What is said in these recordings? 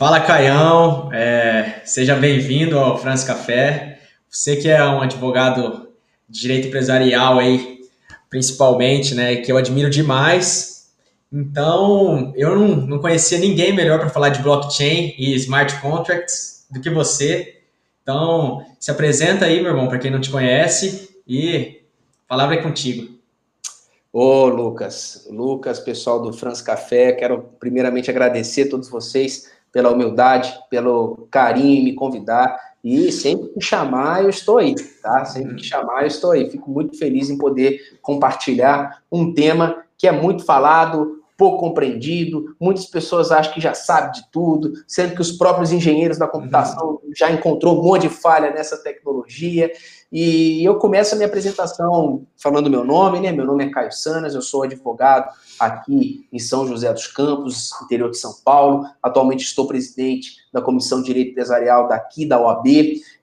Fala, Caião. É, seja bem-vindo ao France Café. Você que é um advogado de direito empresarial aí, principalmente, né, que eu admiro demais. Então, eu não, não conhecia ninguém melhor para falar de blockchain e smart contracts do que você. Então, se apresenta aí, meu irmão, para quem não te conhece e a palavra é contigo. Ô, Lucas, Lucas, pessoal do France Café, quero primeiramente agradecer a todos vocês pela humildade, pelo carinho em me convidar. E sempre que chamar, eu estou aí, tá? Sempre que chamar, eu estou aí. Fico muito feliz em poder compartilhar um tema que é muito falado, pouco compreendido, muitas pessoas acham que já sabe de tudo, sendo que os próprios engenheiros da computação uhum. já encontrou um monte de falha nessa tecnologia. E eu começo a minha apresentação falando meu nome, né? Meu nome é Caio Sanas, eu sou advogado aqui em São José dos Campos, interior de São Paulo. Atualmente estou presidente da Comissão de Direito Empresarial daqui da OAB.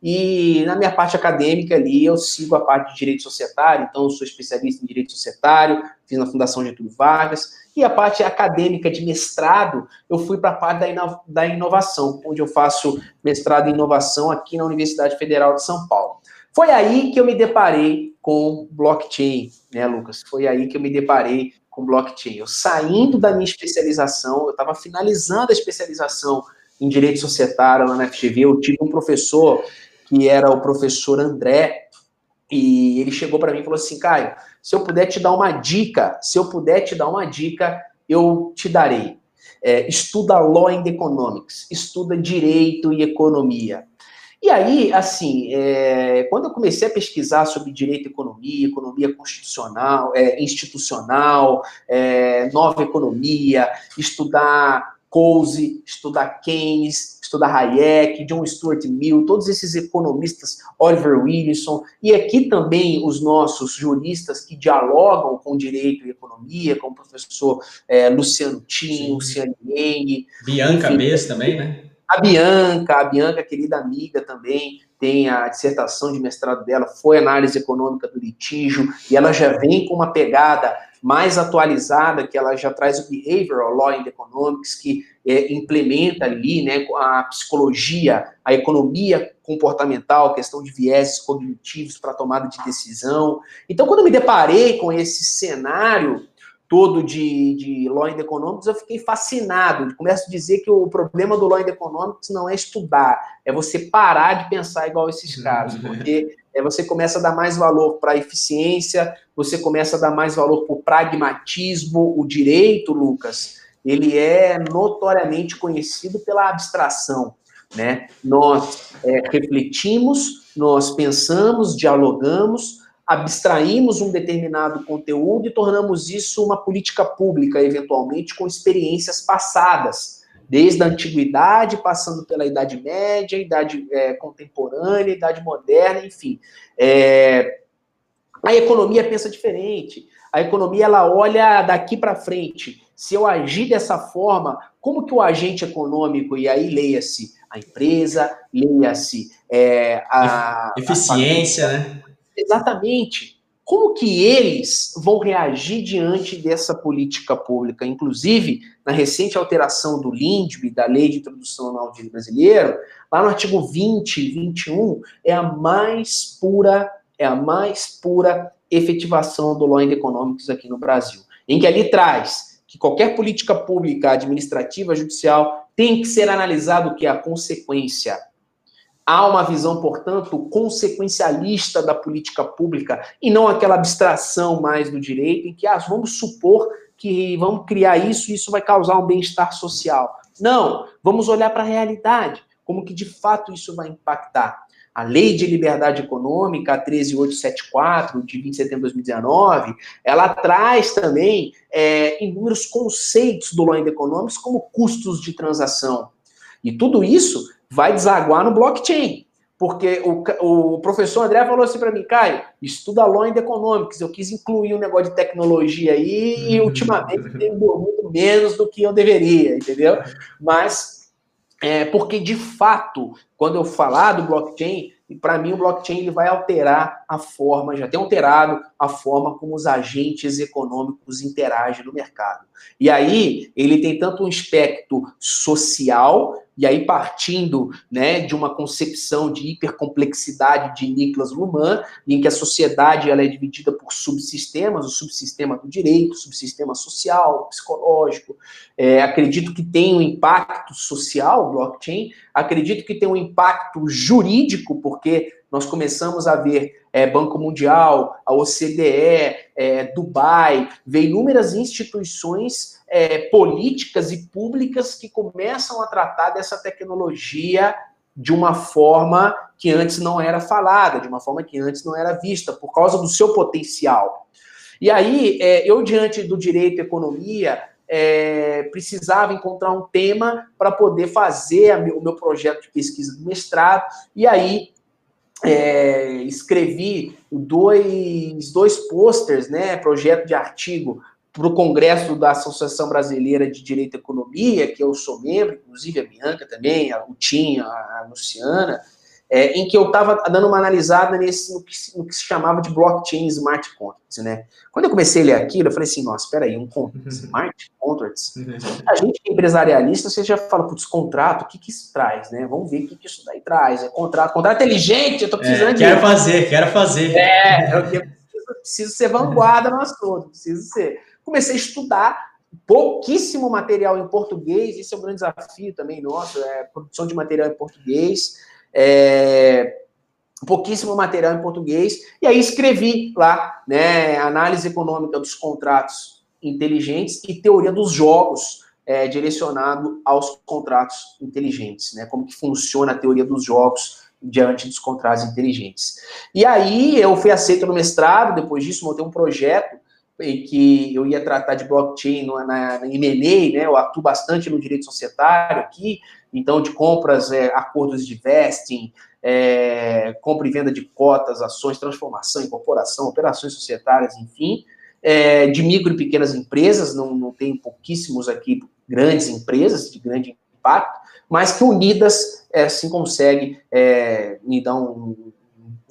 E na minha parte acadêmica ali, eu sigo a parte de direito societário, então sou especialista em direito societário, fiz na Fundação Getúlio Vargas e a parte acadêmica de mestrado, eu fui para a parte da, da inovação, onde eu faço mestrado em inovação aqui na Universidade Federal de São Paulo. Foi aí que eu me deparei com blockchain, né, Lucas? Foi aí que eu me deparei com blockchain. Eu saindo da minha especialização, eu estava finalizando a especialização em direito societário lá na FGV, eu tive um professor que era o professor André, e ele chegou para mim e falou assim, Caio, se eu puder te dar uma dica, se eu puder te dar uma dica, eu te darei. É, estuda Law and Economics, estuda Direito e Economia. E aí, assim, é, quando eu comecei a pesquisar sobre direito e economia, economia constitucional, é, institucional, é, nova economia, estudar Coase, estudar Keynes, estudar Hayek, John Stuart Mill, todos esses economistas, Oliver Wilson, e aqui também os nossos juristas que dialogam com direito e economia, como o professor é, Luciano Tim, Luciano Yang. Bianca Bess também, né? A Bianca, a Bianca, querida amiga também, tem a dissertação de mestrado dela, foi análise econômica do litígio, e ela já vem com uma pegada mais atualizada, que ela já traz o Behavioral Law and Economics, que é, implementa ali né, a psicologia, a economia comportamental, questão de vieses cognitivos para tomada de decisão. Então, quando eu me deparei com esse cenário todo de, de Law and Economics, eu fiquei fascinado. Começo a dizer que o problema do Law and Economics não é estudar, é você parar de pensar igual esses caras, porque é, você começa a dar mais valor para a eficiência, você começa a dar mais valor para o pragmatismo, o direito, Lucas, ele é notoriamente conhecido pela abstração. Né? Nós é, refletimos, nós pensamos, dialogamos, abstraímos um determinado conteúdo e tornamos isso uma política pública, eventualmente com experiências passadas, desde a antiguidade, passando pela Idade Média, Idade é, Contemporânea, Idade Moderna, enfim. É, a economia pensa diferente. A economia ela olha daqui para frente. Se eu agir dessa forma, como que o agente econômico, e aí leia-se a empresa, leia-se é, a. Eficiência, a né? Exatamente como que eles vão reagir diante dessa política pública. Inclusive, na recente alteração do LINDB, da Lei de Introdução ao Direito Brasileiro, lá no artigo 20 e 21, é a mais pura, é a mais pura efetivação do Law and Economics aqui no Brasil, em que ali traz que qualquer política pública, administrativa, judicial, tem que ser analisado o que é a consequência Há uma visão, portanto, consequencialista da política pública e não aquela abstração mais do direito em que ah, vamos supor que vamos criar isso e isso vai causar um bem-estar social. Não, vamos olhar para a realidade, como que de fato isso vai impactar. A Lei de Liberdade Econômica, a 13874, de 20 de setembro de 2019, ela traz também é, inúmeros conceitos do Law Economics como custos de transação. E tudo isso vai desaguar no blockchain. Porque o, o professor André falou assim para mim, Caio, estuda Law and Economics, eu quis incluir um negócio de tecnologia aí e uhum. ultimamente tenho muito menos do que eu deveria, entendeu? Mas, é, porque de fato, quando eu falar do blockchain, para mim o blockchain ele vai alterar a forma, já tem alterado a forma como os agentes econômicos interagem no mercado. E aí ele tem tanto um aspecto social, e aí partindo né, de uma concepção de hipercomplexidade de Niklas Luhmann, em que a sociedade ela é dividida por subsistemas, o subsistema do direito, o subsistema social, psicológico. É, acredito que tem um impacto social, blockchain, acredito que tem um impacto jurídico, porque nós começamos a ver é, Banco Mundial, a OCDE, é, Dubai, ver inúmeras instituições é, políticas e públicas que começam a tratar dessa tecnologia de uma forma que antes não era falada, de uma forma que antes não era vista, por causa do seu potencial. E aí, é, eu, diante do direito e economia, é, precisava encontrar um tema para poder fazer o meu projeto de pesquisa do mestrado, e aí é, escrevi dois, dois posters, né, projeto de artigo para o Congresso da Associação Brasileira de Direito e Economia, que eu sou membro, inclusive a Bianca também, a Lutinha, a Luciana, é, em que eu estava dando uma analisada nesse, no que, no, que, se chamava de blockchain smart contracts, né? Quando eu comecei a ler aquilo, eu falei assim, nossa, espera aí, um uhum. smart contracts? Uhum. A gente que é empresarialista, você já fala, putz, contrato, o que que isso traz, né? Vamos ver o que, que isso daí traz. É contrato, contrato inteligente, eu tô precisando é, quero de... fazer, quero fazer. É, eu, eu preciso, preciso ser vanguarda no assunto, preciso ser. Comecei a estudar, pouquíssimo material em português, esse é um grande desafio também nosso, é produção de material em português, é, pouquíssimo material em português, e aí escrevi lá, né, análise econômica dos contratos inteligentes e teoria dos jogos é, direcionado aos contratos inteligentes, né, como que funciona a teoria dos jogos diante dos contratos inteligentes. E aí eu fui aceito no mestrado, depois disso montei um projeto em que eu ia tratar de blockchain na, na, na né, eu atuo bastante no direito societário aqui, então de compras, é, acordos de vesting, é, compra e venda de cotas, ações, transformação, incorporação, operações societárias, enfim, é, de micro e pequenas empresas, não, não tem pouquíssimos aqui grandes empresas de grande impacto, mas que unidas é, se consegue é, me dar um,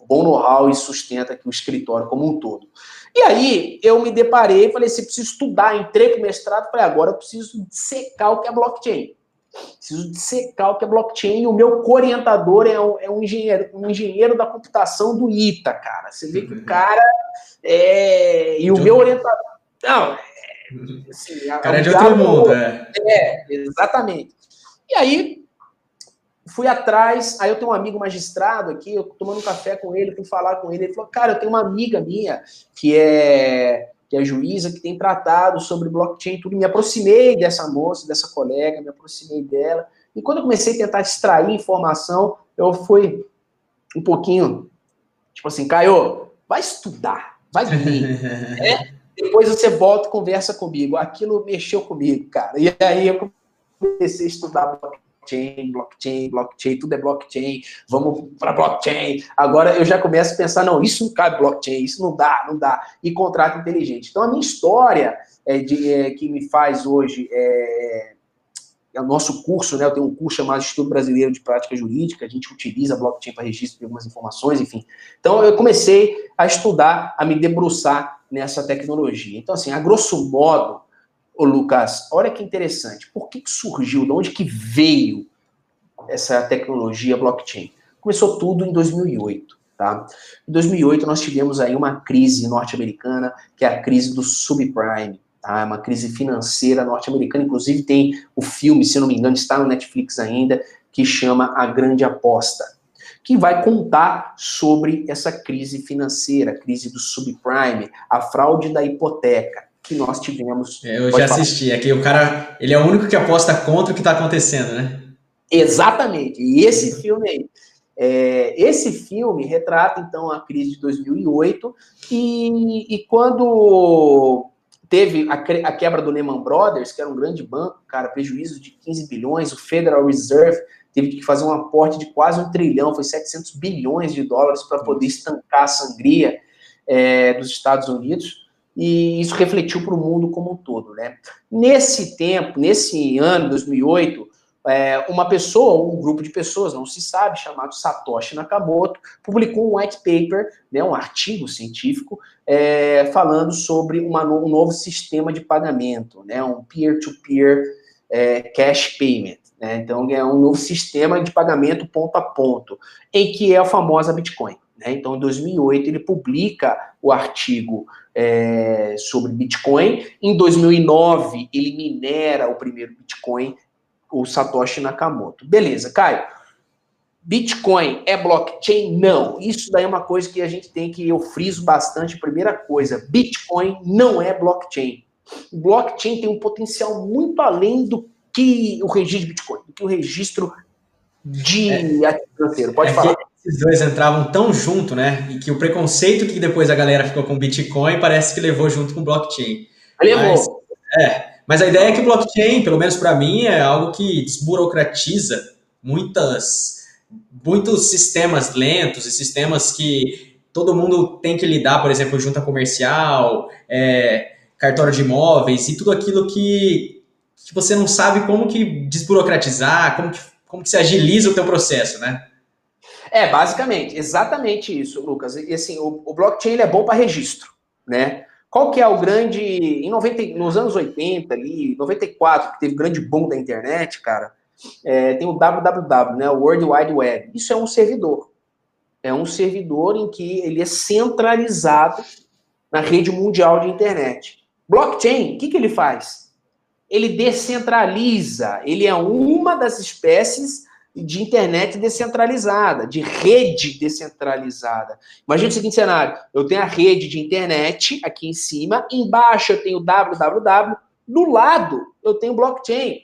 bom know-how e sustenta aqui o escritório como um todo. E aí eu me deparei, falei assim, preciso estudar, entrei para o mestrado, falei, agora eu preciso secar o que é blockchain. Preciso dissecar o que é blockchain. O meu co-orientador é um, é um, engenheiro, um engenheiro da computação do ITA, cara. Você vê que o cara é. E o meu orientador. Não, é, assim, cara é de outro mundo, é. É, exatamente. E aí, fui atrás, aí eu tenho um amigo magistrado aqui, eu tomando um café com ele, fui falar com ele, ele falou, cara, eu tenho uma amiga minha que é que é juíza, que tem tratado sobre blockchain, tudo. Me aproximei dessa moça, dessa colega, me aproximei dela. E quando eu comecei a tentar extrair informação, eu fui um pouquinho, tipo assim, Caio, vai estudar, vai ler. é? Depois você volta e conversa comigo. Aquilo mexeu comigo, cara. E aí eu comecei a estudar blockchain blockchain, blockchain, blockchain, tudo é blockchain, vamos para blockchain. Agora eu já começo a pensar, não, isso não cabe blockchain, isso não dá, não dá. E contrato inteligente. Então a minha história é, de, é, que me faz hoje é, é, o nosso curso, né? Eu tenho um curso chamado Estudo Brasileiro de Prática Jurídica, a gente utiliza blockchain para registro de algumas informações, enfim. Então eu comecei a estudar, a me debruçar nessa tecnologia. Então, assim, a grosso modo, Ô, Lucas, olha que interessante. Por que, que surgiu, de onde que veio essa tecnologia blockchain? Começou tudo em 2008, tá? Em 2008 nós tivemos aí uma crise norte-americana, que é a crise do subprime, tá? Uma crise financeira norte-americana, inclusive tem o filme, se não me engano, está no Netflix ainda, que chama A Grande Aposta, que vai contar sobre essa crise financeira, crise do subprime, a fraude da hipoteca que nós tivemos. É, eu já assisti. É que o cara, ele é o único que aposta contra o que está acontecendo, né? Exatamente. E esse filme aí. É, esse filme retrata, então, a crise de 2008 e, e quando teve a, a, quebra do Lehman Brothers, que era um grande banco, cara, prejuízo de 15 bilhões, o Federal Reserve teve que fazer um aporte de quase um trilhão, foi 700 bilhões de dólares para poder estancar a sangria é, dos Estados Unidos e isso refletiu para o mundo como um todo, né? Nesse tempo, nesse ano, 2008, é, uma pessoa, um grupo de pessoas, não se sabe, chamado Satoshi Nakamoto, publicou um white paper, né, um artigo científico, é, falando sobre uma, um novo sistema de pagamento, né, um peer-to-peer -peer, é, cash payment. Né, então, é um novo sistema de pagamento ponto a ponto, em que é a famosa Bitcoin. Né? Então, em 2008, ele publica o artigo é, sobre Bitcoin. Em 2009, ele minera o primeiro Bitcoin, o Satoshi Nakamoto. Beleza, Caio. Bitcoin é blockchain? Não. Isso daí é uma coisa que a gente tem que, eu friso bastante. Primeira coisa, Bitcoin não é blockchain. O blockchain tem um potencial muito além do que o registro de Bitcoin, do que o registro de é, ativo financeiro. Pode é falar. Esses dois entravam tão junto, né? E que o preconceito que depois a galera ficou com Bitcoin parece que levou junto com o blockchain. Levou. Mas, é, mas a ideia é que o blockchain, pelo menos para mim, é algo que desburocratiza muitas, muitos sistemas lentos e sistemas que todo mundo tem que lidar, por exemplo, junta comercial, é, cartório de imóveis e tudo aquilo que, que você não sabe como que desburocratizar, como que, como que se agiliza o teu processo, né? É, basicamente, exatamente isso, Lucas. E assim, o, o blockchain é bom para registro, né? Qual que é o grande. Em 90, nos anos 80, ali, 94, que teve grande boom da internet, cara, é, tem o www, né? O World Wide Web. Isso é um servidor. É um servidor em que ele é centralizado na rede mundial de internet. Blockchain, o que, que ele faz? Ele descentraliza, ele é uma das espécies de internet descentralizada, de rede descentralizada. Imagina o seguinte cenário: eu tenho a rede de internet aqui em cima, embaixo eu tenho www, do lado eu tenho blockchain.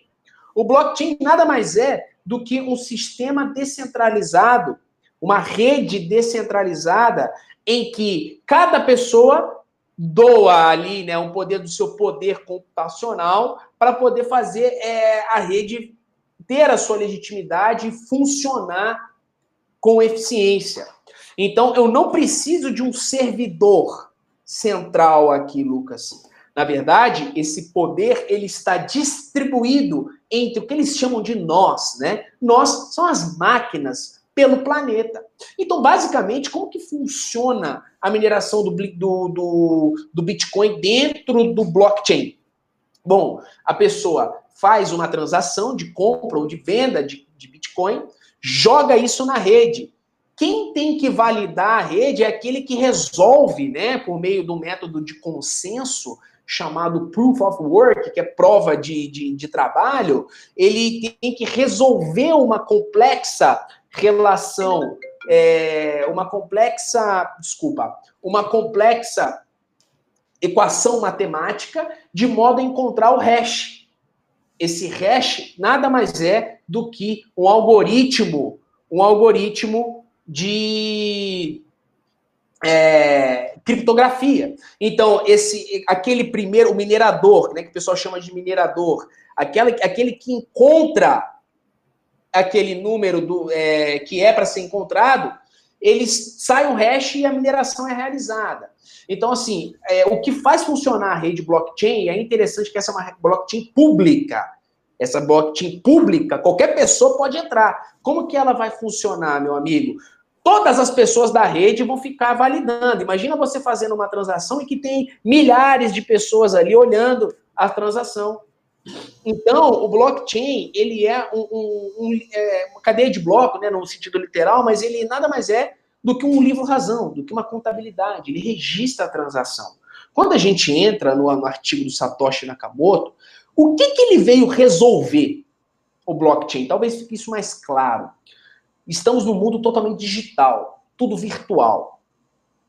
O blockchain nada mais é do que um sistema descentralizado, uma rede descentralizada em que cada pessoa doa ali né, um poder do seu poder computacional para poder fazer é, a rede ter a sua legitimidade e funcionar com eficiência. Então, eu não preciso de um servidor central aqui, Lucas. Na verdade, esse poder ele está distribuído entre o que eles chamam de nós, né? Nós são as máquinas pelo planeta. Então, basicamente, como que funciona a mineração do, do, do, do Bitcoin dentro do blockchain? Bom, a pessoa faz uma transação de compra ou de venda de, de Bitcoin, joga isso na rede. Quem tem que validar a rede é aquele que resolve, né, por meio do método de consenso, chamado Proof of Work, que é prova de, de, de, trabalho, ele tem que resolver uma complexa relação, é, uma complexa, desculpa, uma complexa equação matemática, de modo a encontrar o hash esse hash nada mais é do que um algoritmo, um algoritmo de é, criptografia. Então, esse, aquele primeiro, o minerador, né, que o pessoal chama de minerador, aquele, aquele que encontra aquele número do, é, que é para ser encontrado, eles sai um hash e a mineração é realizada. Então, assim, é, o que faz funcionar a rede blockchain é interessante que essa é uma blockchain pública. Essa blockchain pública, qualquer pessoa pode entrar. Como que ela vai funcionar, meu amigo? Todas as pessoas da rede vão ficar validando. Imagina você fazendo uma transação e que tem milhares de pessoas ali olhando a transação. Então, o blockchain, ele é, um, um, um, é uma cadeia de bloco, né, no sentido literal, mas ele nada mais é do que um livro-razão, do que uma contabilidade. Ele registra a transação. Quando a gente entra no, no artigo do Satoshi Nakamoto, o que, que ele veio resolver? O blockchain. Talvez fique isso mais claro. Estamos num mundo totalmente digital, tudo virtual.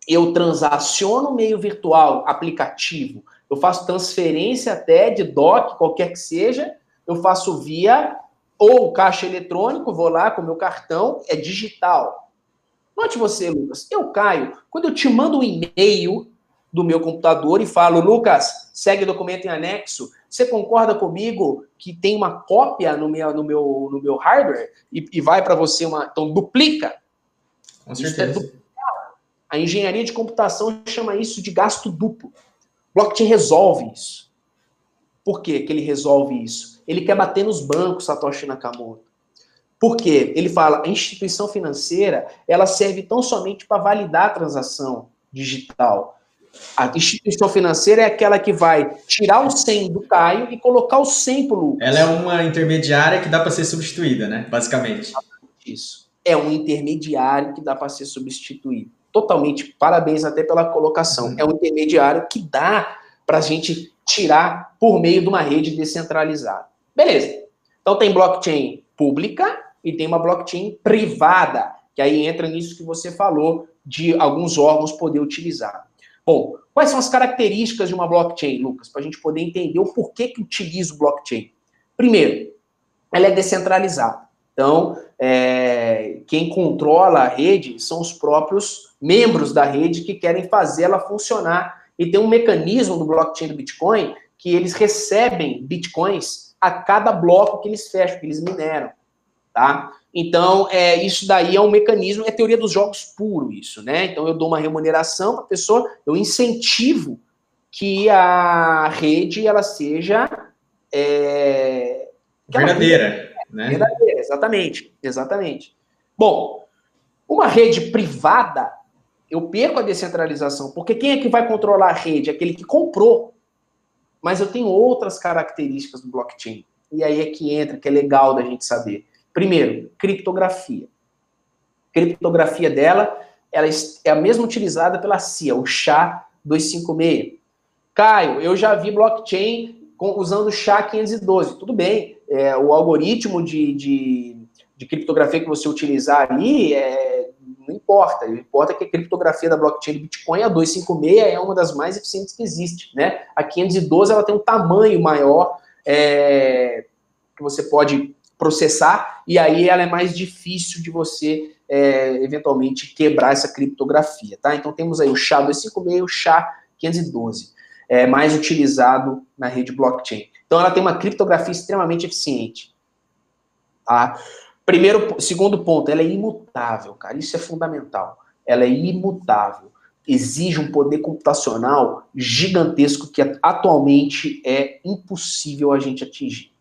Eu transaciono meio virtual, aplicativo, eu faço transferência até de DOC, qualquer que seja, eu faço via ou caixa eletrônico, vou lá com meu cartão, é digital. Note você, Lucas, eu caio, quando eu te mando um e-mail do meu computador e falo, Lucas, segue o documento em anexo, você concorda comigo que tem uma cópia no meu, no meu, no meu hardware e, e vai para você uma. Então, duplica? Com é certeza. É a engenharia de computação chama isso de gasto duplo. Blockchain resolve isso. Por que, que ele resolve isso? ele quer bater nos bancos, Satoshi Nakamoto. Por quê? Ele fala, a instituição financeira, ela serve tão somente para validar a transação digital. A instituição financeira é aquela que vai tirar o 100 do Caio e colocar o 100 para o Lucas. Ela é uma intermediária que dá para ser substituída, né? Basicamente. Isso. É um intermediário que dá para ser substituído. Totalmente, parabéns até pela colocação. Uhum. É um intermediário que dá para a gente tirar por meio de uma rede descentralizada. Beleza. Então tem blockchain pública e tem uma blockchain privada, que aí entra nisso que você falou de alguns órgãos poder utilizar. Bom, quais são as características de uma blockchain, Lucas, para a gente poder entender o porquê que utiliza o blockchain? Primeiro, ela é descentralizada. Então, é, quem controla a rede são os próprios membros da rede que querem fazer ela funcionar. E tem um mecanismo do blockchain do Bitcoin que eles recebem bitcoins a cada bloco que eles fecham, que eles mineram tá? Então, é, isso daí é um mecanismo, é teoria dos jogos puro isso, né? Então, eu dou uma remuneração para a pessoa, eu incentivo que a rede, ela seja... É, verdadeira, ela, né? Verdadeira, exatamente, exatamente. Bom, uma rede privada, eu perco a descentralização, porque quem é que vai controlar a rede? Aquele que comprou. Mas eu tenho outras características do blockchain. E aí é que entra, que é legal da gente saber. Primeiro, criptografia. Criptografia dela ela é a mesma utilizada pela CIA, o SHA-256. Caio, eu já vi blockchain usando o SHA-512. Tudo bem, é, o algoritmo de, de, de, criptografia que você utilizar ali é, não importa. O importa que a criptografia da blockchain do Bitcoin, a 256, é uma das mais eficientes que existe. Né? A 512 ela tem um tamanho maior é, que você pode processar, e aí ela é mais difícil de você é, eventualmente quebrar essa criptografia, tá? Então temos aí o SHA-256 e o SHA-512, é, mais utilizado na rede blockchain. Então ela tem uma criptografia extremamente eficiente, tá? Primeiro, segundo ponto, ela é imutável, cara, isso é fundamental. Ela é imutável. Exige um poder computacional gigantesco que atualmente é impossível a gente atingir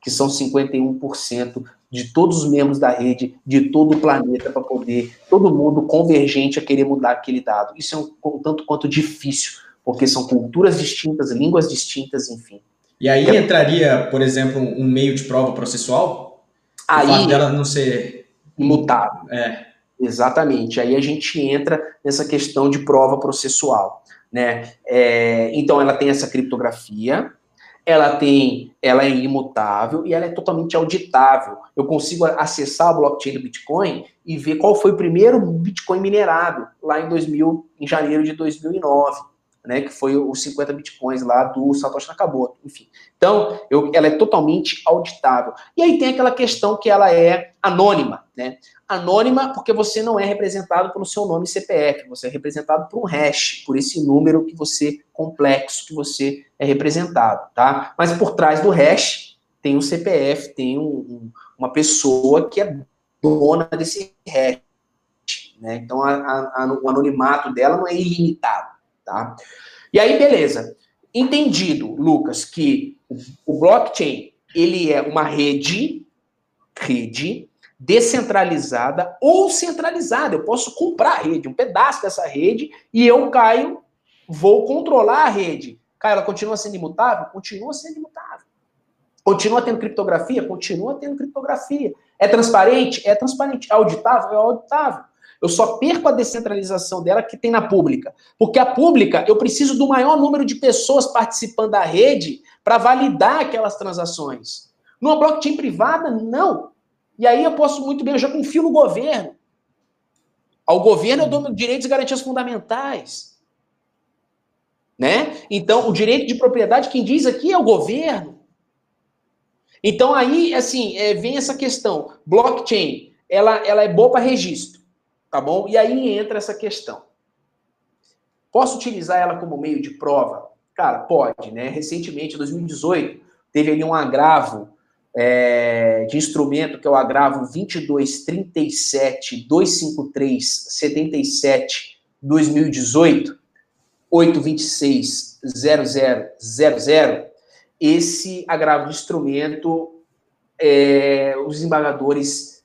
que são 51% de todos os membros da rede, de todo o planeta, para poder todo mundo convergente a querer mudar aquele dado. Isso é um, tanto quanto difícil, porque são culturas distintas, línguas distintas, enfim. E aí é... entraria, por exemplo, um meio de prova processual? Aí, o fato dela não ser imutável. É. Exatamente. Aí a gente entra nessa questão de prova processual. Né? É, então ela tem essa criptografia, ela tem, ela é imutável e ela é totalmente auditável. Eu consigo acessar a blockchain do Bitcoin e ver qual foi o primeiro Bitcoin minerado lá em 2000, em janeiro de 2009, né, que foi os 50 Bitcoins lá do Satoshi Nakamoto, enfim. Então, eu, ela é totalmente auditável. E aí tem aquela questão que ela é anônima, né? Anônima porque você não é representado pelo seu nome CPF, você é representado por um hash, por esse número que você complexo que você é representado, tá? Mas por trás do hash tem um CPF, tem um, um, uma pessoa que é dona desse hash, né? Então a, a, o anonimato dela não é ilimitado, tá? E aí beleza? Entendido, Lucas, que o blockchain ele é uma rede, rede descentralizada ou centralizada. Eu posso comprar a rede, um pedaço dessa rede, e eu caio, vou controlar a rede. Caio, ela continua sendo imutável? Continua sendo imutável. Continua tendo criptografia? Continua tendo criptografia. É transparente? É transparente. É auditável? É auditável. Eu só perco a descentralização dela que tem na pública. Porque a pública, eu preciso do maior número de pessoas participando da rede para validar aquelas transações. Numa blockchain privada, não. E aí eu posso muito bem, eu já confio no governo. Ao governo eu dou direitos e garantias fundamentais. Né? Então, o direito de propriedade, quem diz aqui é o governo. Então, aí, assim, é, vem essa questão. Blockchain, ela, ela é boa para registro, tá bom? E aí entra essa questão. Posso utilizar ela como meio de prova? Cara, pode, né? Recentemente, em 2018, teve ali um agravo é, de instrumento, que é o agravo 2237 253 77 2018 826 0000 esse agravo de instrumento, é, os desembargadores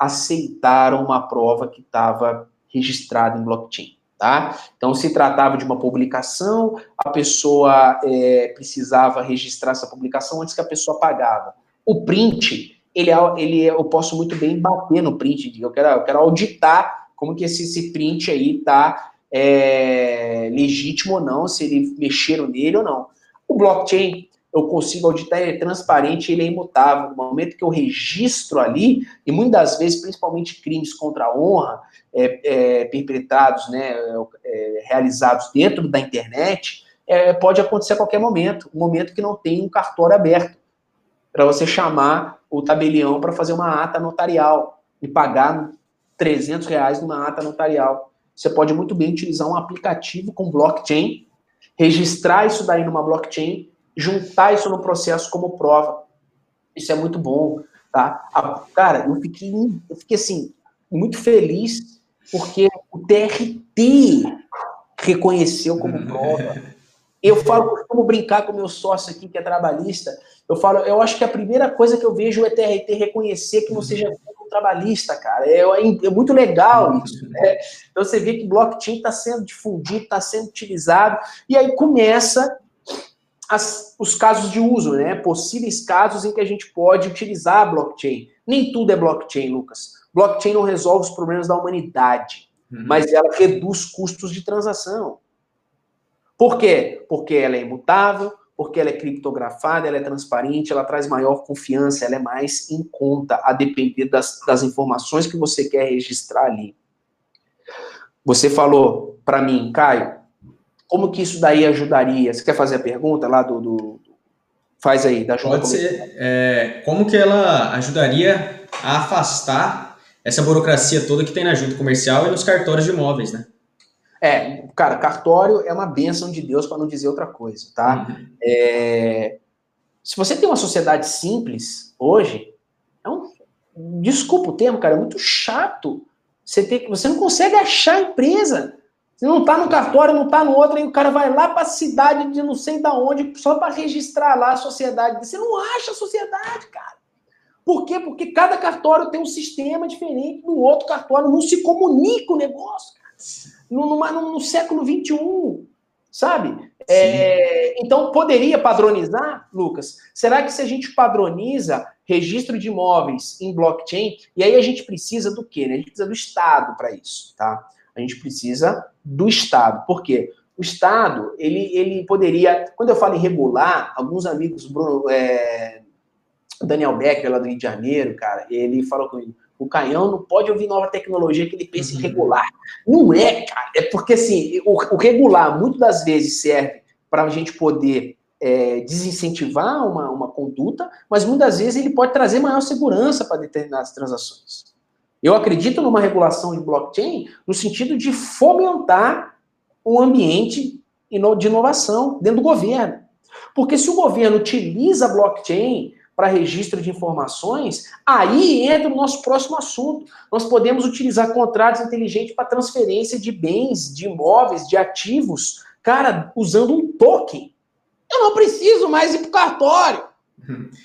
aceitaram uma prova que estava registrada em blockchain. Tá? Então, se tratava de uma publicação, a pessoa é, precisava registrar essa publicação antes que a pessoa pagava. O print, ele, é, ele é, eu posso muito bem bater no print, eu quero, eu quero auditar como que esse, esse print aí está é, legítimo ou não, se ele mexeram nele ou não. O blockchain, eu consigo auditar, ele é transparente, ele é imutável. No momento que eu registro ali, e muitas vezes, principalmente crimes contra a honra, é, é, perpetrados, né, é, realizados dentro da internet, é, pode acontecer a qualquer momento, um momento que não tem um cartório aberto, para você chamar o tabelião para fazer uma ata notarial e pagar 300 reais numa ata notarial. Você pode muito bem utilizar um aplicativo com blockchain, registrar isso daí numa blockchain juntar isso no processo como prova. Isso é muito bom, tá? A, cara, eu fiquei, eu fiquei assim, muito feliz porque o TRT reconheceu como uhum. prova. Eu falo, como brincar com meu sócio aqui, que é trabalhista, eu falo, eu acho que a primeira coisa que eu vejo é o TRT reconhecer que você já é um trabalhista, cara. É, é, muito legal isso. Né? Então você vê que blockchain está sendo difundido, está sendo utilizado, e aí começa as, os casos de uso, né? Possíveis casos em que a gente pode utilizar a blockchain. Nem tudo é blockchain, Lucas. Blockchain não resolve os problemas da humanidade, uhum. mas ela reduz custos de transação. Por quê? Porque ela é imutável, porque ela é criptografada, ela é transparente, ela traz maior confiança, ela é mais em conta, a depender das, das informações que você quer registrar ali. Você falou para mim, Caio, como que isso daí ajudaria? Você quer fazer a pergunta lá do. do... Faz aí, da ajuda. Pode ser. É, como que ela ajudaria a afastar essa burocracia toda que tem na junta comercial e nos cartórios de imóveis, né? É, cara, cartório é uma bênção de Deus, para não dizer outra coisa, tá? Uhum. É, se você tem uma sociedade simples hoje, é um, desculpa o termo, cara, é muito chato. Você, ter, você não consegue achar empresa se não tá no cartório, não tá no outro, aí o cara vai lá para a cidade de não sei da onde, só para registrar lá a sociedade. Você não acha a sociedade, cara. Por quê? Porque cada cartório tem um sistema diferente do outro cartório, não se comunica o negócio, cara. No, no, no século XXI, sabe? É, então, poderia padronizar, Lucas? Será que se a gente padroniza registro de imóveis em blockchain, e aí a gente precisa do quê? Né? A gente precisa do Estado para isso, tá? A gente precisa do Estado. Por quê? O Estado, ele, ele poderia. Quando eu falo em regular, alguns amigos, Bruno, é, Daniel Becker, lá do Rio de Janeiro, cara, ele falou comigo: o Canhão não pode ouvir nova tecnologia que ele pensa uhum. em regular. Não é, cara. É porque, assim, o, o regular, muitas das vezes, serve para a gente poder é, desincentivar uma, uma conduta, mas muitas vezes ele pode trazer maior segurança para determinadas transações. Eu acredito numa regulação de blockchain no sentido de fomentar um ambiente de inovação dentro do governo. Porque se o governo utiliza blockchain para registro de informações, aí entra o nosso próximo assunto. Nós podemos utilizar contratos inteligentes para transferência de bens, de imóveis, de ativos, cara, usando um token. Eu não preciso mais ir para o cartório.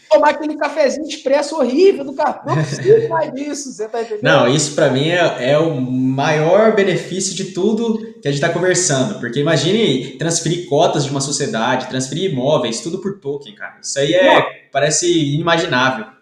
Tomar aquele cafezinho expresso horrível do cartão, não mais disso, você tá entendendo? Não, isso para mim é, é, o maior benefício de tudo que a gente está conversando, porque imagine transferir cotas de uma sociedade, transferir imóveis, tudo por token, cara. Isso aí é, não. parece inimaginável.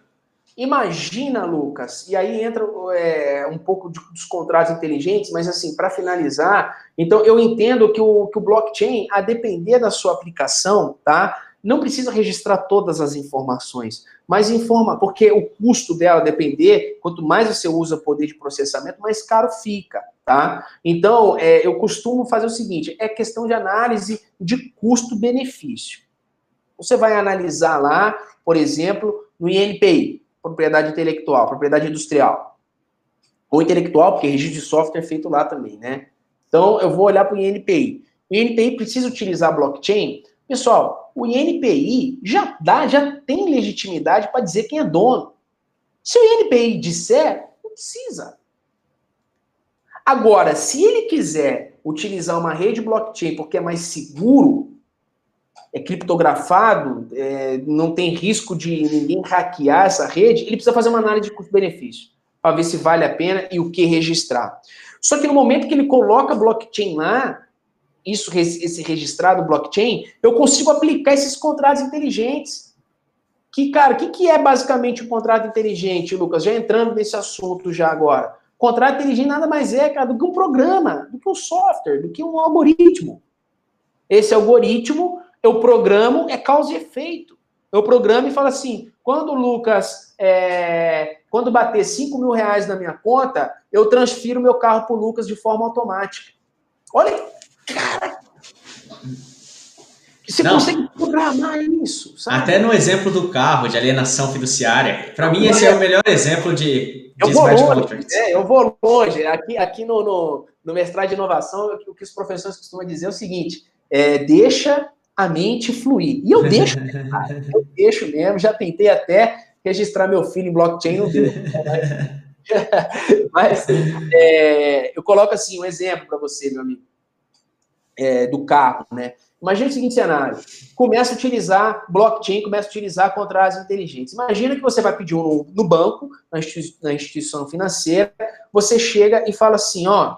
Imagina, Lucas, e aí entra é, um pouco de, dos contratos inteligentes, mas assim, para finalizar, então eu entendo que o, que o blockchain, a depender da sua aplicação, tá? Não precisa registrar todas as informações, mas informa, porque o custo dela depender, quanto mais você usa poder de processamento, mais caro fica, tá? Então, é, eu costumo fazer o seguinte, é questão de análise de custo-benefício. Você vai analisar lá, por exemplo, no INPI, propriedade intelectual, propriedade industrial, ou intelectual, porque registro de software é feito lá também, né? Então, eu vou olhar para o INPI. O INPI precisa utilizar blockchain Pessoal, o INPI já dá, já tem legitimidade para dizer quem é dono. Se o INPI disser, não precisa. Agora, se ele quiser utilizar uma rede blockchain porque é mais seguro, é criptografado, é, não tem risco de ninguém hackear essa rede, ele precisa fazer uma análise de custo-benefício para ver se vale a pena e o que registrar. Só que no momento que ele coloca blockchain lá, isso, esse registrado blockchain, eu consigo aplicar esses contratos inteligentes. Que, cara, o que, que é basicamente um contrato inteligente, Lucas? Já entrando nesse assunto já agora. Contrato inteligente nada mais é, cara, do que um programa, do que um software, do que um algoritmo. Esse algoritmo, eu programo, é causa e efeito. Eu programo e falo assim, quando o Lucas, é, quando bater 5 mil reais na minha conta, eu transfiro meu carro para o Lucas de forma automática. Olha, cara, você Não. consegue programar isso, sabe? Até no exemplo do carro, de alienação fiduciária. Para mim, esse é o melhor exemplo de, de eu vou longe, é, eu vou longe. Aqui, aqui no, no, no mestrado de inovação, o que os professores costumam dizer é o seguinte: é, deixa a mente fluir. E eu deixo, eu deixo mesmo, já tentei até registrar meu filho em blockchain, não deu. Mas é, eu coloco assim um exemplo para você, meu amigo, é, do carro, né? Imagina o seguinte cenário: começa a utilizar blockchain, começa a utilizar contratos inteligentes. Imagina que você vai pedir um no banco, na instituição, na instituição financeira, você chega e fala assim: ó,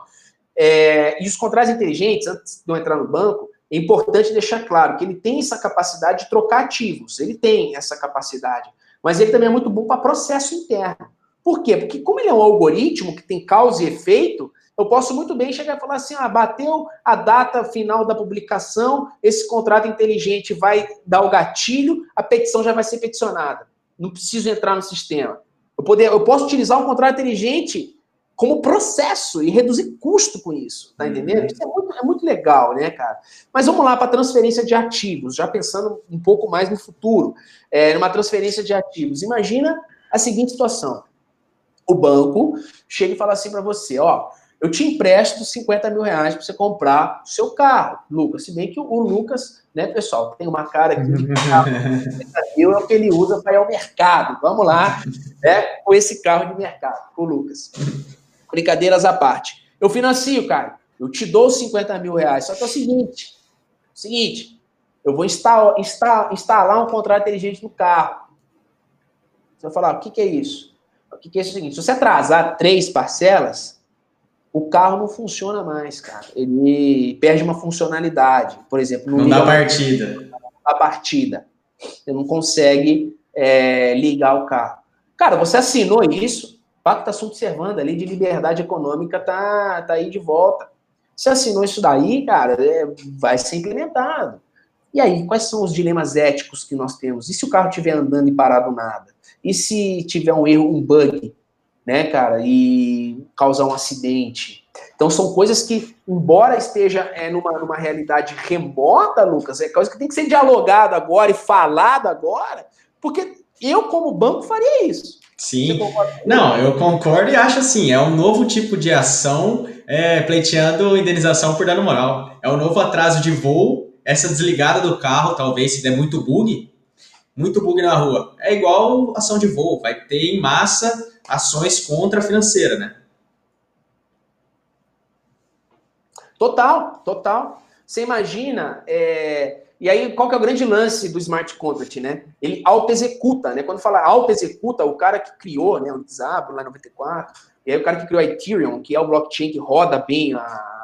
é, e os contratos inteligentes, antes de eu entrar no banco, é importante deixar claro que ele tem essa capacidade de trocar ativos, ele tem essa capacidade, mas ele também é muito bom para processo interno. Por quê? Porque como ele é um algoritmo que tem causa e efeito, eu posso muito bem chegar e falar assim: ah, bateu a data final da publicação, esse contrato inteligente vai dar o gatilho, a petição já vai ser peticionada. Não preciso entrar no sistema. Eu, poder, eu posso utilizar um contrato inteligente como processo e reduzir custo com isso, tá uhum. entendendo? Isso é muito, é muito legal, né, cara? Mas vamos lá para transferência de ativos, já pensando um pouco mais no futuro, é, numa transferência de ativos. Imagina a seguinte situação: o banco chega e fala assim para você, ó, eu te empresto 50 mil reais para você comprar o seu carro, Lucas. Se bem que o, Lucas, né, pessoal, tem uma cara aqui de carro, é o que ele usa para ir ao mercado. Vamos lá, né, com esse carro de mercado, o Lucas. Brincadeiras à parte. Eu financio, cara. Eu te dou 50 mil reais. Só que é o seguinte: seguinte, eu vou instalar, instalar, instalar um contrato inteligente no carro. Você vai falar, o que, que é isso? O que, que é isso? É o seguinte: se você atrasar três parcelas, o carro não funciona mais, cara. Ele perde uma funcionalidade. Por exemplo, não dá partida. A partida. Você não consegue é, ligar o carro. Cara, você assinou isso, Pacta sunt servanda, a lei de liberdade econômica tá, tá aí de volta. Se assinou isso daí, cara, é, vai ser implementado. E aí, quais são os dilemas éticos que nós temos? E se o carro estiver andando e parado nada? E se tiver um erro, um bug, né, cara, e causar um acidente? Então, são coisas que, embora esteja é, numa, numa realidade remota, Lucas, é coisa que tem que ser dialogada agora e falada agora, porque eu, como banco, faria isso. Sim. Não, eu concordo e acho assim, é um novo tipo de ação é, pleiteando indenização por dano moral. É um novo atraso de voo, essa desligada do carro, talvez, se der muito bug, muito bug na rua. É igual ação de voo, vai ter em massa ações contra a financeira, né? Total, total. Você imagina, é, e aí, qual que é o grande lance do smart contract, né? Ele auto-executa, né? Quando fala auto-executa, o cara que criou, né, o Zabro lá em 94, e aí o cara que criou a Ethereum, que é o blockchain que roda bem a...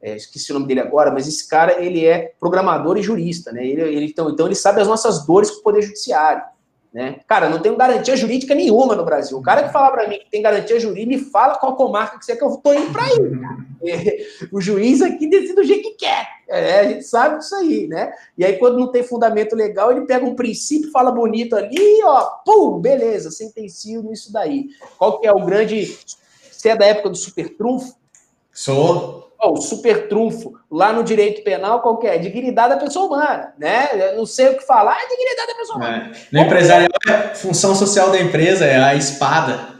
É, esqueci o nome dele agora, mas esse cara, ele é programador e jurista, né? Ele, ele, então, então, ele sabe as nossas dores com o poder judiciário. Né? Cara, não tenho garantia jurídica nenhuma no Brasil. O cara que fala para mim que tem garantia jurídica, me fala qual comarca que você quer que eu tô indo para aí. É, o juiz aqui decide do jeito que quer. É, a gente sabe disso aí, né? E aí, quando não tem fundamento legal, ele pega um princípio, fala bonito ali, ó, pum, beleza, sentencio nisso daí. Qual que é o grande. Você é da época do super trunfo? Sou. O super trunfo lá no direito penal, qual que é? Dignidade da pessoa humana, né? Eu não sei o que falar, é dignidade da pessoa humana. É. No empresarial, é função social da empresa é a espada.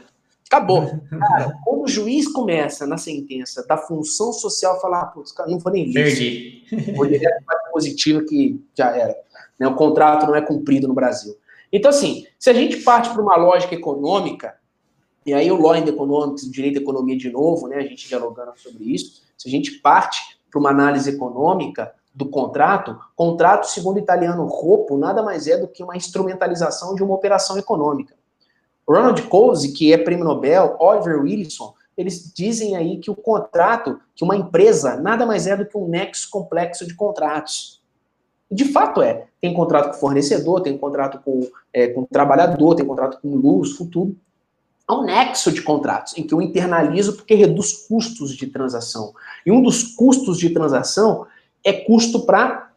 Acabou. Cara, quando o juiz começa na sentença da função social, falar, ah, putz, não vou nem ler. Perdi. Vou direto para positiva que já era. Né? O contrato não é cumprido no Brasil. Então, assim, se a gente parte para uma lógica econômica, e aí o Law and Economics, o Direito à Economia de novo, né, a gente dialogando sobre isso, se a gente parte para uma análise econômica, do contrato, contrato, segundo o italiano Roppo, nada mais é do que uma instrumentalização de uma operação econômica. Ronald Coase, que é prêmio Nobel, Oliver Wilson, eles dizem aí que o contrato, que uma empresa, nada mais é do que um nexo complexo de contratos. De fato é. Tem contrato com fornecedor, tem contrato com, é, com trabalhador, tem contrato com luz, futuro. É um nexo de contratos, em que eu internalizo porque reduz custos de transação. E um dos custos de transação é custo para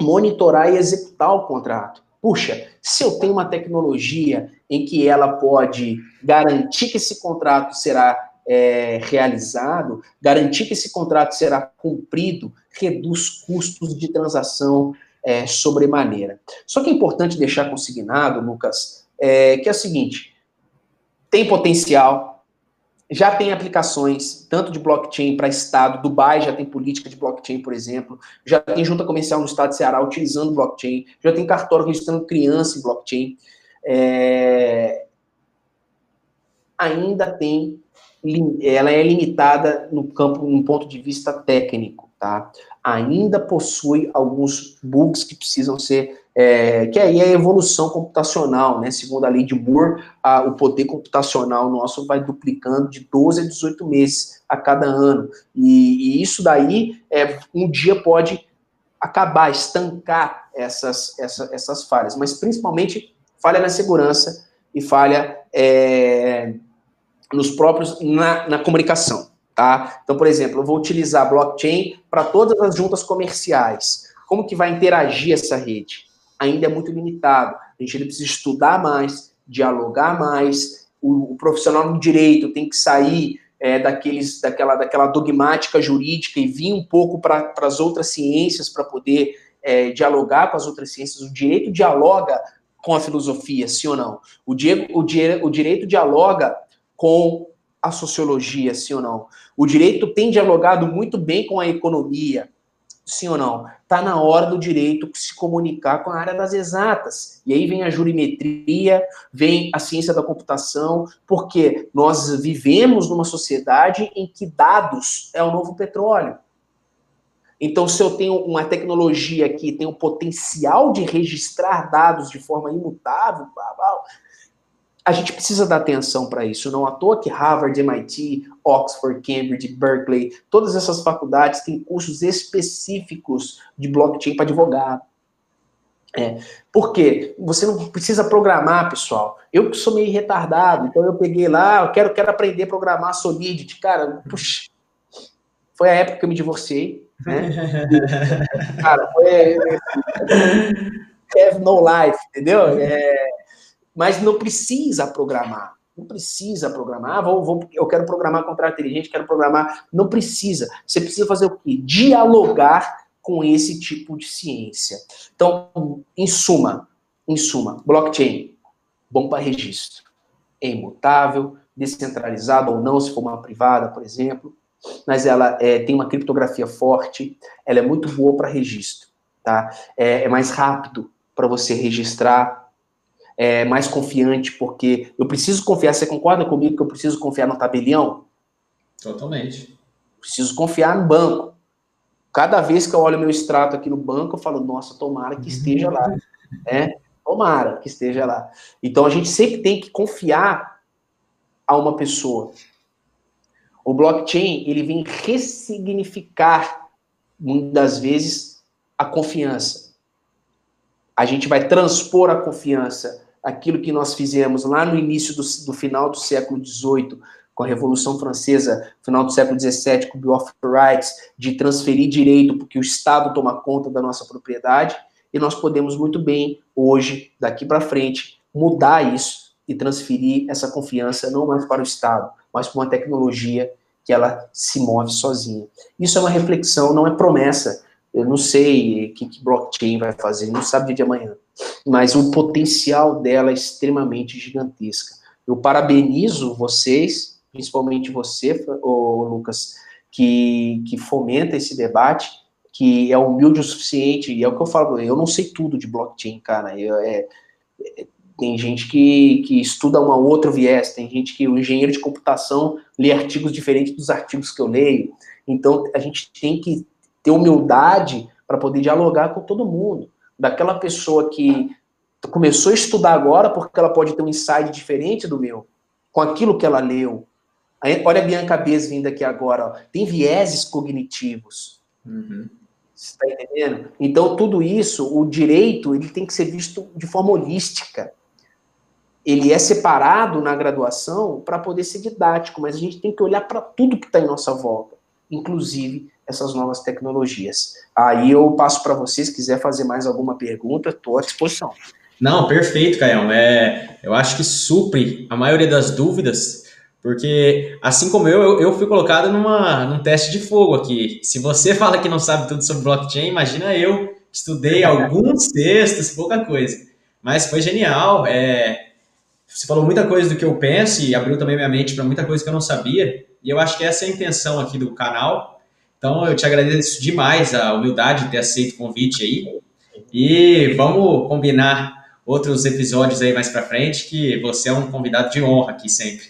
monitorar e executar o contrato. Puxa, se eu tenho uma tecnologia em que ela pode garantir que esse contrato será é, realizado, garantir que esse contrato será cumprido, reduz custos de transação é, sobremaneira. Só que é importante deixar consignado, Lucas, é, que é o seguinte: tem potencial, já tem aplicações, tanto de blockchain para Estado, Dubai já tem política de blockchain, por exemplo, já tem junta comercial no estado de Ceará utilizando blockchain, já tem cartório registrando criança em blockchain. É... Ainda tem, ela é limitada no campo, no ponto de vista técnico, tá? Ainda possui alguns bugs que precisam ser é, que aí é a evolução computacional, né? Segundo a lei de Moore, a, o poder computacional nosso vai duplicando de 12 a 18 meses a cada ano. E, e isso daí, é, um dia pode acabar, estancar essas, essa, essas falhas, mas principalmente falha na segurança e falha é, nos próprios, na, na comunicação, tá? Então, por exemplo, eu vou utilizar blockchain para todas as juntas comerciais. Como que vai interagir essa rede? ainda é muito limitado. A gente precisa estudar mais, dialogar mais. O, o profissional do direito tem que sair é, daqueles, daquela, daquela dogmática jurídica e vir um pouco para as outras ciências para poder é, dialogar com as outras ciências. O direito dialoga com a filosofia, sim ou não? O, Diego, o, o direito dialoga com a sociologia, sim ou não? O direito tem dialogado muito bem com a economia, Sim ou não? Está na hora do direito se comunicar com a área das exatas. E aí vem a jurimetria, vem a ciência da computação, porque nós vivemos numa sociedade em que dados é o novo petróleo. Então, se eu tenho uma tecnologia que tem o potencial de registrar dados de forma imutável, a gente precisa dar atenção para isso. Não à toa que Harvard, MIT, Oxford, Cambridge, Berkeley, todas essas faculdades têm cursos específicos de blockchain para advogado. É, por quê? Você não precisa programar, pessoal. Eu que sou meio retardado, então eu peguei lá, eu quero, quero aprender a programar Solidity. Cara, puxa, foi a época que eu me divorciei, né? Cara, foi... Have no life, entendeu? É, mas não precisa programar. Não precisa programar. Ah, vou, vou, eu quero programar contrato inteligente, quero programar. Não precisa. Você precisa fazer o quê? Dialogar com esse tipo de ciência. Então, em suma, em suma, blockchain, bom para registro. É imutável, descentralizado ou não, se for uma privada, por exemplo. Mas ela é, tem uma criptografia forte, ela é muito boa para registro. Tá? É, é mais rápido para você registrar é, mais confiante, porque eu preciso confiar. Você concorda comigo que eu preciso confiar no tabelião? Totalmente. Preciso confiar no banco. Cada vez que eu olho meu extrato aqui no banco, eu falo, nossa, tomara que esteja lá. É, tomara que esteja lá. Então a gente sempre tem que confiar a uma pessoa. O blockchain, ele vem ressignificar, muitas das vezes, a confiança. A gente vai transpor a confiança aquilo que nós fizemos lá no início do, do final do século XVIII, com a Revolução Francesa, final do século XVII, com o Bill of Rights, de transferir direito porque o Estado toma conta da nossa propriedade, e nós podemos muito bem, hoje, daqui para frente, mudar isso e transferir essa confiança não mais para o Estado, mas para uma tecnologia que ela se move sozinha. Isso é uma reflexão, não é promessa. Eu não sei o que, que blockchain vai fazer, não sabe dia de amanhã mas o potencial dela é extremamente gigantesca. Eu parabenizo vocês, principalmente você, Lucas, que, que fomenta esse debate, que é humilde o suficiente, e é o que eu falo, eu não sei tudo de blockchain, cara, eu, é, é, tem gente que, que estuda uma outra viés, tem gente que o engenheiro de computação lê artigos diferentes dos artigos que eu leio, então a gente tem que ter humildade para poder dialogar com todo mundo. Daquela pessoa que começou a estudar agora porque ela pode ter um insight diferente do meu, com aquilo que ela leu. Olha a Bianca Bez vindo aqui agora, ó. tem vieses cognitivos. Uhum. Você está entendendo? Então, tudo isso, o direito, ele tem que ser visto de forma holística. Ele é separado na graduação para poder ser didático, mas a gente tem que olhar para tudo que está em nossa volta, inclusive essas novas tecnologias. Aí eu passo para vocês, se quiser fazer mais alguma pergunta, estou à disposição. Não, perfeito, Caião. É, eu acho que supre a maioria das dúvidas porque, assim como eu, eu, eu, fui colocado numa, num teste de fogo aqui. Se você fala que não sabe tudo sobre blockchain, imagina eu, estudei alguns textos, pouca coisa. Mas foi genial. É, você falou muita coisa do que eu penso e abriu também minha mente para muita coisa que eu não sabia. E eu acho que essa é a intenção aqui do canal. Então, eu te agradeço demais a humildade de ter aceito o convite aí. E vamos combinar outros episódios aí mais para frente, que você é um convidado de honra aqui sempre.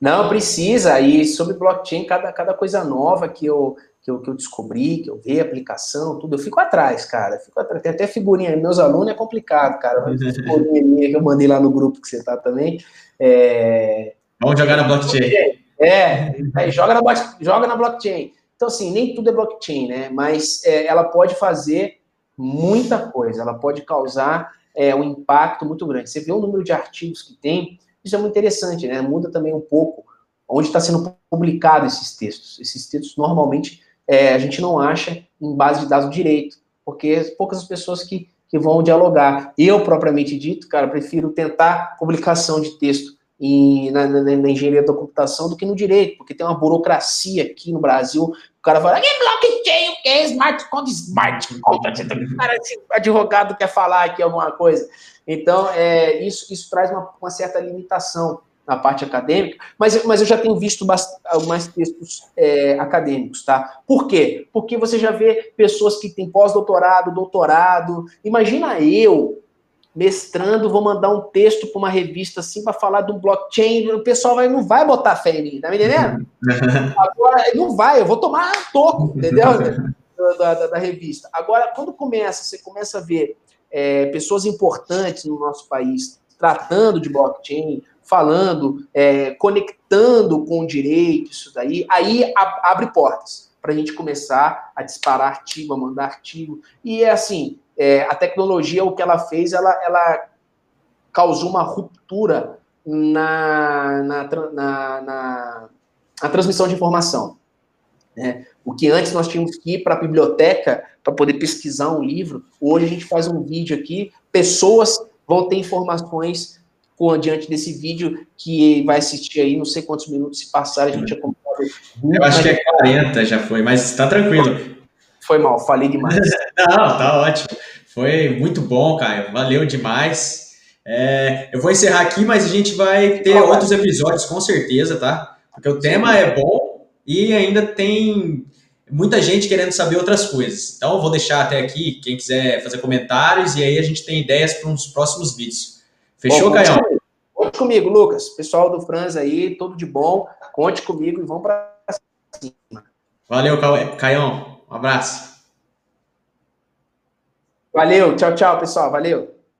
Não, precisa. E sobre blockchain, cada, cada coisa nova que eu, que, eu, que eu descobri, que eu vi, aplicação, tudo, eu fico atrás, cara. Fico atrás. Tem até figurinha. Meus alunos é complicado, cara. figurinha minha que eu mandei lá no grupo que você tá também. É... Vamos jogar na blockchain. É, aí joga na, joga na blockchain. Então, assim, nem tudo é blockchain, né? Mas é, ela pode fazer muita coisa. Ela pode causar é, um impacto muito grande. Você vê o número de artigos que tem isso é muito interessante, né? Muda também um pouco onde está sendo publicado esses textos. Esses textos normalmente é, a gente não acha em base de dados do direito, porque poucas as pessoas que, que vão dialogar. Eu, propriamente dito, cara, prefiro tentar publicação de texto na, na, na, engenharia da computação do que no direito, porque tem uma burocracia aqui no Brasil. O cara fala, que blockchain, o que é smart contract, smart contract. Cara, esse advogado quer falar aqui alguma coisa. Então, é, isso, isso traz uma, uma, certa limitação na parte acadêmica, mas, mas eu já tenho visto mais textos é, acadêmicos, tá? Por quê? Porque você já vê pessoas que têm pós-doutorado, doutorado. Imagina eu, mestrando, vou mandar um texto para uma revista assim para falar do blockchain, o pessoal vai, não vai botar fé em mim, tá me entendendo? Agora, não vai, eu vou tomar toco, entendeu? Da, da, da, revista. Agora, quando começa, você começa a ver é, pessoas importantes no nosso país tratando de blockchain, falando, é, conectando com o direito, isso daí, aí abre portas para a gente começar a disparar artigo, a mandar artigo. E é assim, é, a tecnologia, o que ela fez, ela, ela causou uma ruptura na, na, na, na, na transmissão de informação. Né? O que antes nós tínhamos que ir para a biblioteca para poder pesquisar um livro, hoje a gente faz um vídeo aqui, pessoas vão ter informações com, diante desse vídeo que vai assistir aí, não sei quantos minutos se passar, a gente acompanha. Eu acho que é 40 já foi, mas está tranquilo. Foi mal, falei demais. não, tá ótimo. Foi muito bom, Caio. Valeu demais. É, eu vou encerrar aqui, mas a gente vai ter outros episódios, com certeza, tá? Porque o tema é bom e ainda tem muita gente querendo saber outras coisas. Então, eu vou deixar até aqui, quem quiser fazer comentários, e aí a gente tem ideias para uns próximos vídeos. Fechou, Caio? Conte comigo, Lucas. Pessoal do Franz aí, tudo de bom. Conte comigo e vamos para cima. Valeu, Caião. Um abraço. Valeu, tchau, tchau, pessoal. Valeu.